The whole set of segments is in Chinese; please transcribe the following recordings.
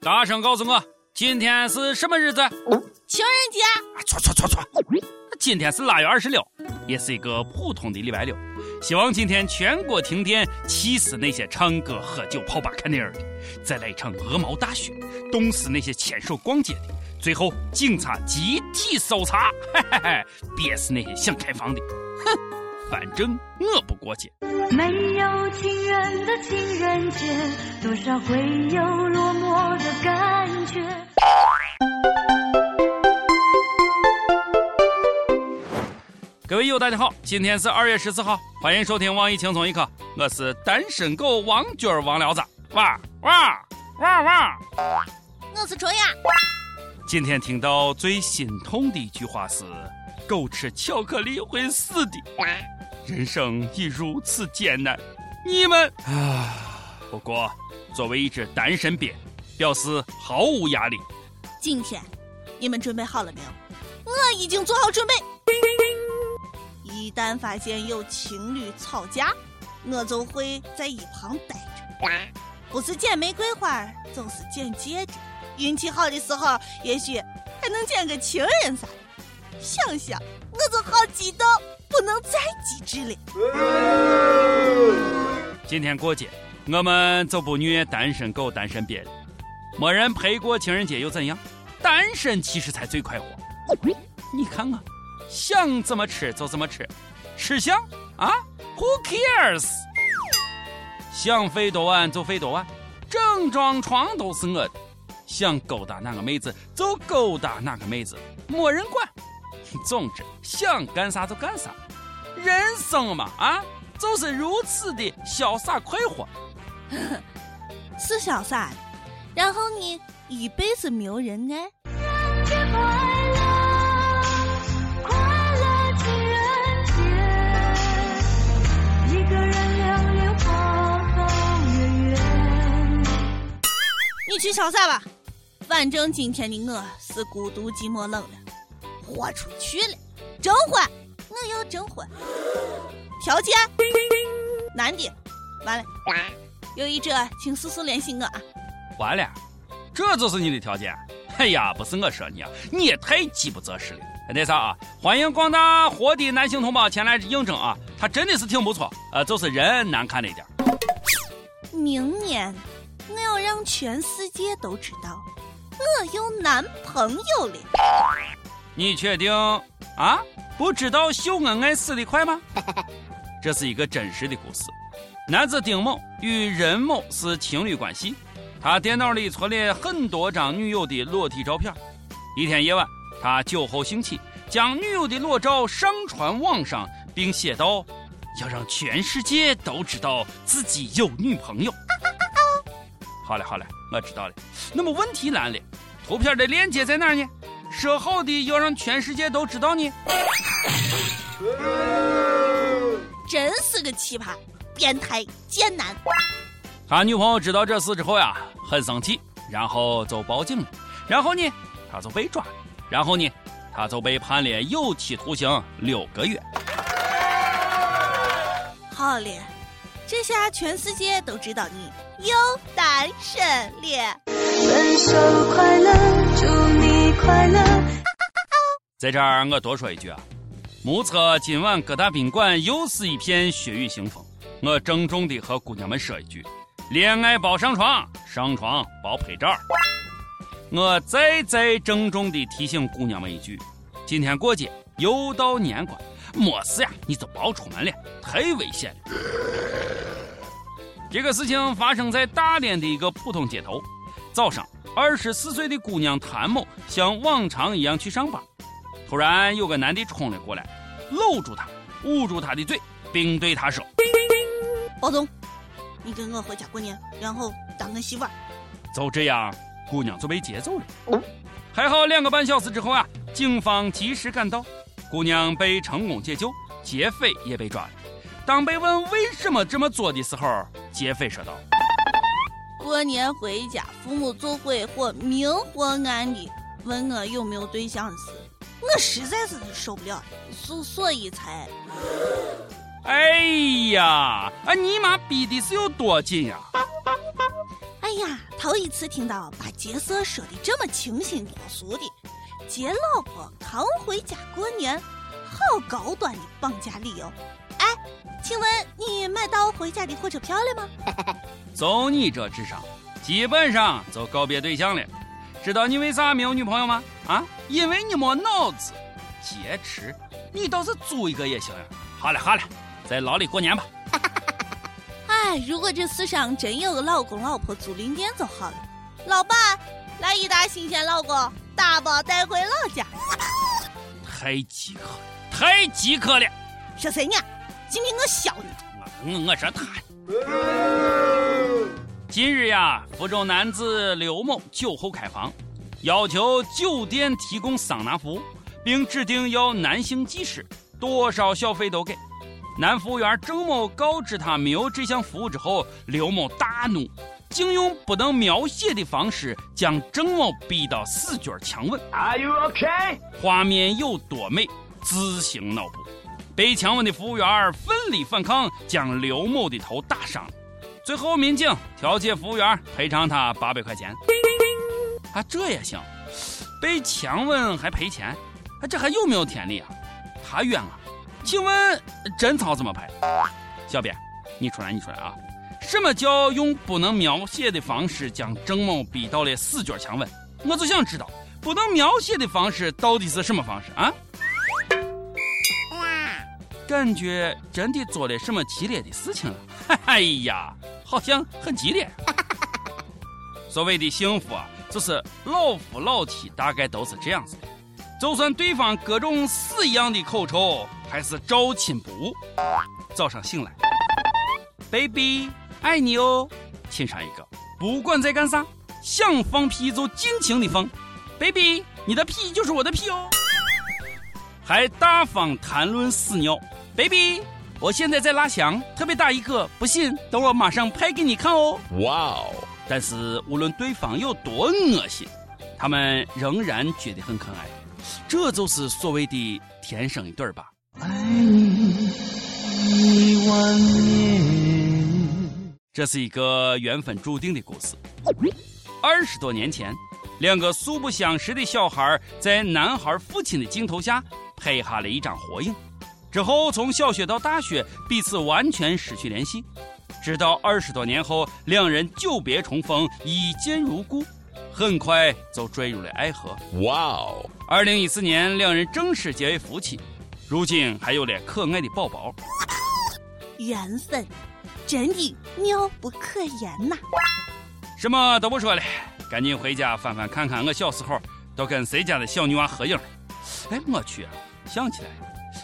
大声告诉我，今天是什么日子？情人节。错错错错，今天是腊月二十六，也是一个普通的礼拜六。希望今天全国停电，气死那些唱歌、喝酒、泡吧、看电影的，再来一场鹅毛大雪，冻死那些牵手逛街的，最后警察集体搜查，嘿嘿嘿，憋死那些想开房的。哼，反正我不过节。没有情人的情人节，多少会有落寞的感觉。各位友，大家好，今天是二月十四号，欢迎收听网易轻松一刻，我是单身狗王军王聊子，哇哇哇哇！我是卓雅。今天听到最心痛的一句话是：狗吃巧克力会死的。人生已如此艰难，你们啊！不过作为一只单身鳖，表示毫无压力。今天你们准备好了没有？我已经做好准备。一旦发现有情侣吵架，我就会在一旁待着，不是捡玫瑰花，就是捡戒指。运气好的时候，也许还能捡个情人啥的。想想我就好激动，不能再机智了。今天过节，我们就不虐单身狗、单身鳖了。没人陪过情人节又怎样？单身其实才最快活。你看我。想怎么吃就怎么吃，吃香啊？Who cares？想飞多晚就飞多晚，整张床都是我的。想勾搭哪个妹子就勾搭哪个妹子，没人管。总之想干啥就干啥，人生嘛啊，就是如此的潇洒快活。是潇洒，然后你一辈子没有人爱。你去潇洒吧，反正今天的我是孤独寂寞冷了，豁出去了。征婚，我要征婚。条件，男的。完了，有意者请速速联系我啊。完了，这就是你的条件？哎呀，不是我说你啊，你也太饥不择食了。那啥啊，欢迎广大活的男性同胞前来应征啊，他真的是挺不错，呃，就是人难看了一点。明年。我要让全世界都知道，我有男朋友了。你确定啊？不知道秀恩爱死得快吗？这是一个真实的故事。男子丁某与任某是情侣关系，他电脑里存了很多张女友的裸体照片。一天夜晚，他酒后兴起，将女友的裸照上传网上，并写道：“要让全世界都知道自己有女朋友。”好了好了，我知道了。那么问题来了，图片的链接在哪儿呢？说好的要让全世界都知道呢？真是个奇葩，变态贱男。他女朋友知道这事之后呀，很生气，然后就报警了。然后呢，他就被抓了。然后呢，他就被判了有期徒刑六个月。好嘞，这下全世界都知道你。有单身了，分手快乐，祝你快乐。在这儿我多说一句啊，目测今晚各大宾馆又是一片血雨腥风。我郑重的和姑娘们说一句：恋爱包上床，上床包拍照。我再再郑重的提醒姑娘们一句：今天过节又到年关，没事呀，你就别出门了，太危险了。这个事情发生在大连的一个普通街头。早上，二十四岁的姑娘谭某像往常一样去上班，突然有个男的冲了过来，搂住她，捂住她的嘴，并对她说：“包总，你跟我回家过年，然后当我媳妇儿。”就这样，姑娘就被接走了。还好两个半小时之后啊，警方及时赶到，姑娘被成功解救，劫匪也被抓了。当被问为什么这么做的时候，劫匪说道：“过年回家，父母做鬼或明或暗的问我有没有对象的事，我实在是受不了，所所以才……哎呀，啊你妈逼的是有多紧呀？哎呀，头一次听到把劫色说的这么清新脱俗的，劫老婆扛回家过年，好高端的绑架理由。哎，请问你买到回家的火车票了吗？就你这智商，基本上就告别对象了。知道你为啥没有女朋友吗？啊，因为你没脑子。劫持，你倒是租一个也行呀。好了好了，在牢里过年吧。哎，如果这世上真有个老公老婆租赁店就好了。老板，来一打新鲜老公，打包带回老家。太饥渴了，太饥渴了。说谁呢？今天我削你！我我说他。今日呀，福州男子刘某酒后开房，要求酒店提供桑拿服务，并指定要男性技师，多少小费都给。男服务员郑某告知他没有这项服务之后，刘某大怒，竟用不能描写的方式将郑某逼到死角强吻。Are you okay？画面有多美，自行脑补。被强吻的服务员奋力反抗，将刘某的头打伤。最后，民警调解服务员赔偿他八百块钱。啊，这也行？被强吻还赔钱？啊，这还有没有天理啊？他冤了！请问贞操怎么拍？小编，你出来，你出来啊！什么叫用不能描写的方式将郑某逼到了死角强吻？我就想知道，不能描写的方式到底是什么方式啊？感觉真的做了什么激烈的事情了？哎呀！好像很激烈。所谓的幸福啊，就是老夫老妻大概都是这样子的。就算对方各种死一样的口臭，还是招亲不误。早上醒来，baby，爱你哦，亲上一个。不管在干啥，想放屁就尽情的放，baby，你的屁就是我的屁哦。还大方谈论屎尿，baby。我现在在拉翔，特别大一个，不信等我马上拍给你看哦。哇哦！但是无论对方有多恶心，他们仍然觉得很可爱，这就是所谓的天生一对吧？爱你一万年。这是一个缘分注定的故事。二十多年前，两个素不相识的小孩在男孩父亲的镜头下拍下了一张合影。之后，从小学到大学，彼此完全失去联系。直到二十多年后，两人久别重逢，一见如故，很快就坠入了爱河。哇哦！二零一四年，两人正式结为夫妻，如今还有了可爱的宝宝。缘分，真的妙不可言呐！什么都不说了，赶紧回家翻翻看看，我小时候都跟谁家的小女娃合影。哎，我去，想起来。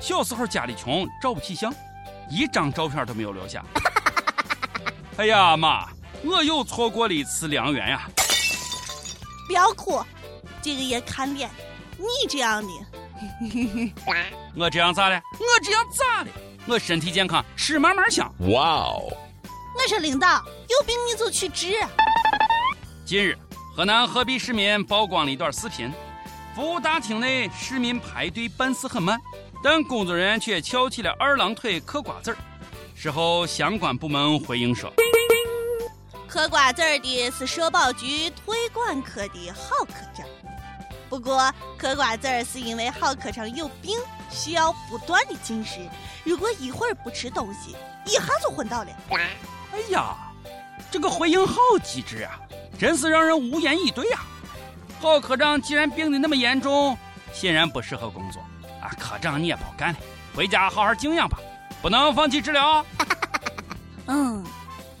小时候家里穷，照不起相，一张照片都没有留下。哎呀妈，我又错过了一次良缘呀！不要哭，这个也看脸。你这样的，我这样咋了？我这样咋了？我身体健康，吃嘛嘛香。哇哦！我说领导，有病你就去治。近日，河南鹤壁市民曝光了一段视频，服务大厅内市民排队办事很慢。但工作人员却翘起了二郎腿嗑瓜子儿。事后，相关部门回应说：“嗑瓜子儿的是社保局退管科的好科长。不过，嗑瓜子儿是因为郝科长有病，需要不断的进食。如果一会儿不吃东西，一下就昏倒了。”哎呀，这个回应好机智啊，真是让人无言以对啊！郝科长既然病得那么严重，显然不适合工作。啊，科长你也不好干了，回家好好静养吧，不能放弃治疗。嗯，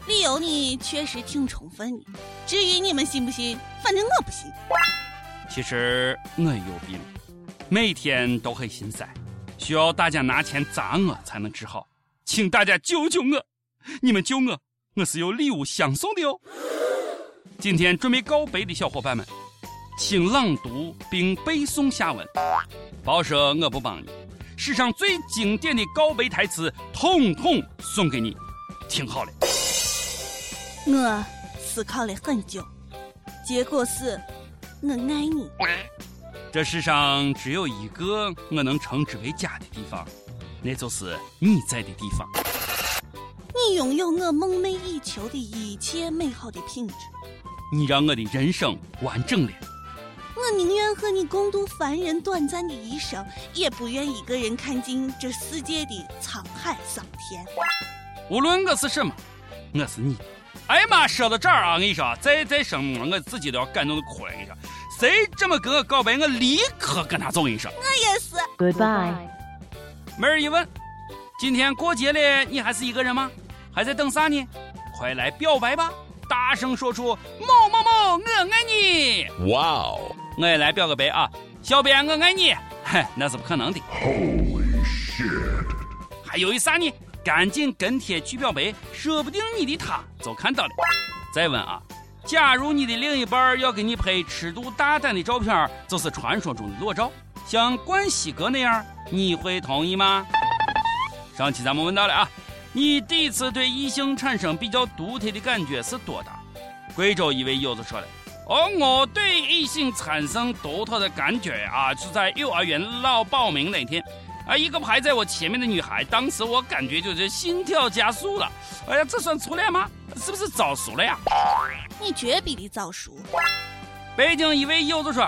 理由你确实挺充分的。至于你们信不信，反正我不信。其实我有病，每天都很心塞，需要大家拿钱砸我才能治好，请大家救救我！你们救我，我是有礼物相送的哦。今天准备告白的小伙伴们。请朗读并背诵下文，报社我不帮你。史上最经典的告白台词，统统送给你，听好了。我思考了很久，结果是，我爱你。这世上只有一个我能称之为家的地方，那就是你在的地方。你拥有我梦寐以。求的一切美好的品质。你让我的人生完整了。我宁愿和你共度凡人短暂的一生，也不愿一个人看尽这世界的沧海桑田。无论我是什么，我是你。哎呀妈，说到这儿啊，我跟你说，再再生，我自己都要感动的哭了。我跟你说，谁这么跟我告白，我立刻跟他走。一声，我也是。Goodbye。没人一问，今天过节了，你还是一个人吗？还在等啥呢？快来表白吧！大声说出某某某，我爱你！哇哦！我也来表个白啊，小编我爱你！嘿，那是不可能的。Holy shit！还犹豫啥呢？赶紧跟帖去表白，说不定你的他就看到了。再问啊，假如你的另一半要给你拍尺度大胆的照片，就是传说中的裸照，像冠希哥那样，你会同意吗？上期咱们问到了啊，你第一次对异性产生比较独特的感觉是多大？贵州一位友子说了，哦，我对异性产生独特的感觉啊，是在幼儿园老报名那天。啊，一个排在我前面的女孩，当时我感觉就是心跳加速了。哎呀，这算初恋吗？是不是早熟了呀？你绝比你早熟。北京一位柚子说：“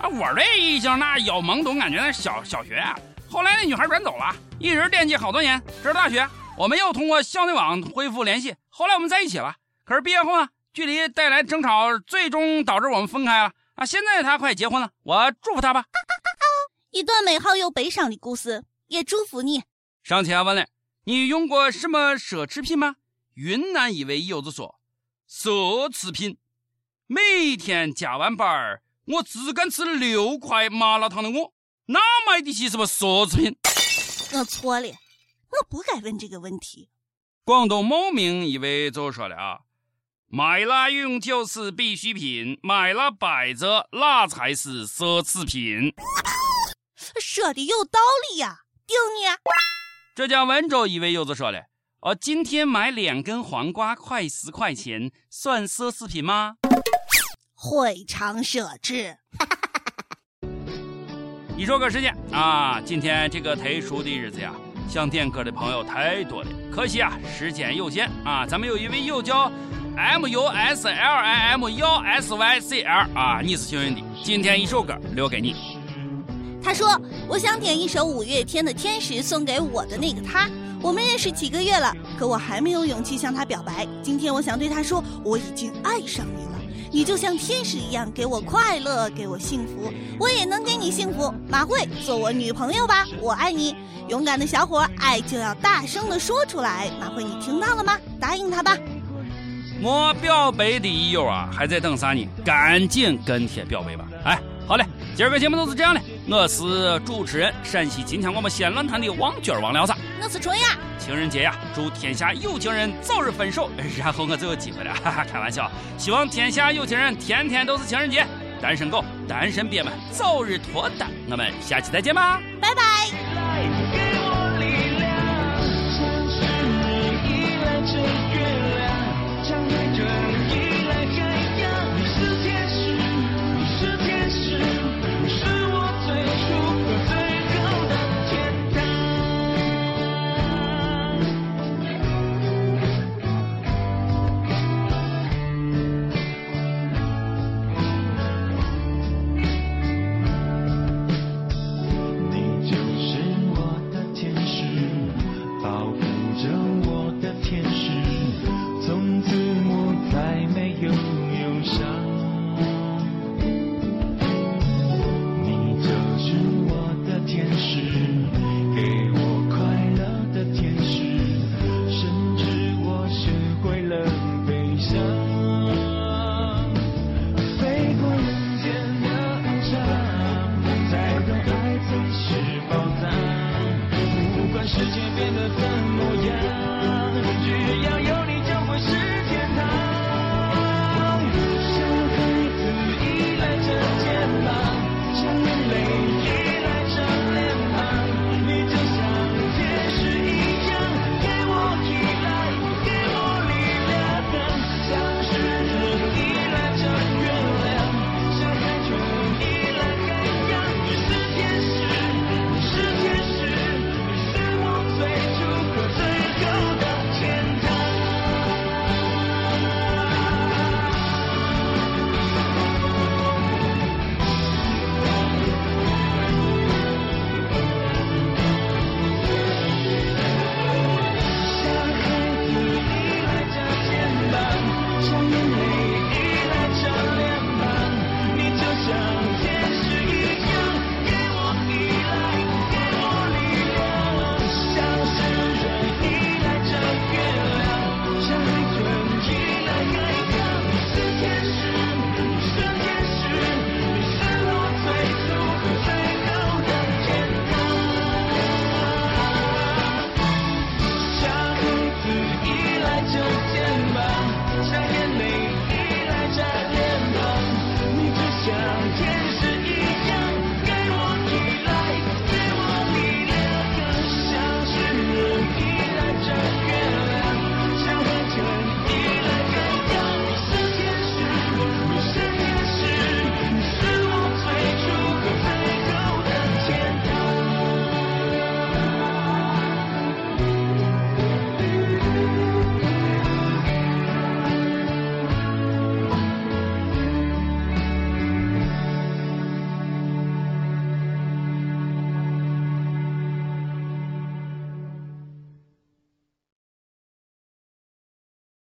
啊，我对异性那有懵懂感觉，那小小学啊。后来那女孩转走了，一直惦记好多年。直到大学，我们又通过校内网恢复联系。后来我们在一起了。可是毕业后呢，距离带来争吵，最终导致我们分开了。啊，现在她快结婚了，我祝福她吧。”一段美好又悲伤的故事，也祝福你。上期问了，你用过什么奢侈品吗？云南一位友子说，奢侈品，每天加完班儿我只敢吃六块麻辣烫的我，哪买得起什么奢侈品？我错了，我不该问这个问题。广东茂名一位就说了啊，买了永久是必需品，买了摆着那才是奢侈品。说的有道理呀，顶你！浙江温州一位友子说了：“哦，今天买两根黄瓜快十块钱，算奢侈品吗？”会常奢侈。一首歌时间啊，今天这个特殊的日子呀，想点歌的朋友太多了，可惜啊，时间有限啊。咱们有一位友叫 M U S L I M 幺 S Y C L 啊，你是幸运的，今天一首歌留给你。他说：“我想点一首五月天的《天使》，送给我的那个他。我们认识几个月了，可我还没有勇气向他表白。今天我想对他说，我已经爱上你了。你就像天使一样，给我快乐，给我幸福，我也能给你幸福。马慧，做我女朋友吧，我爱你。勇敢的小伙，爱就要大声的说出来。马慧，你听到了吗？答应他吧。我表白的友啊，还在等啥呢？赶紧跟帖表白吧！哎。”好嘞，今儿个节目就是这样嘞。我是主持人，陕西金枪广播西安论坛的王娟王聊啥？我是春呀。情人节呀，祝天下有情人早日分手，然后我就有机会了。哈哈，开玩笑，希望天下有情人天天都是情人节。单身狗、单身鳖们早日脱单。我们下期再见吧，拜拜。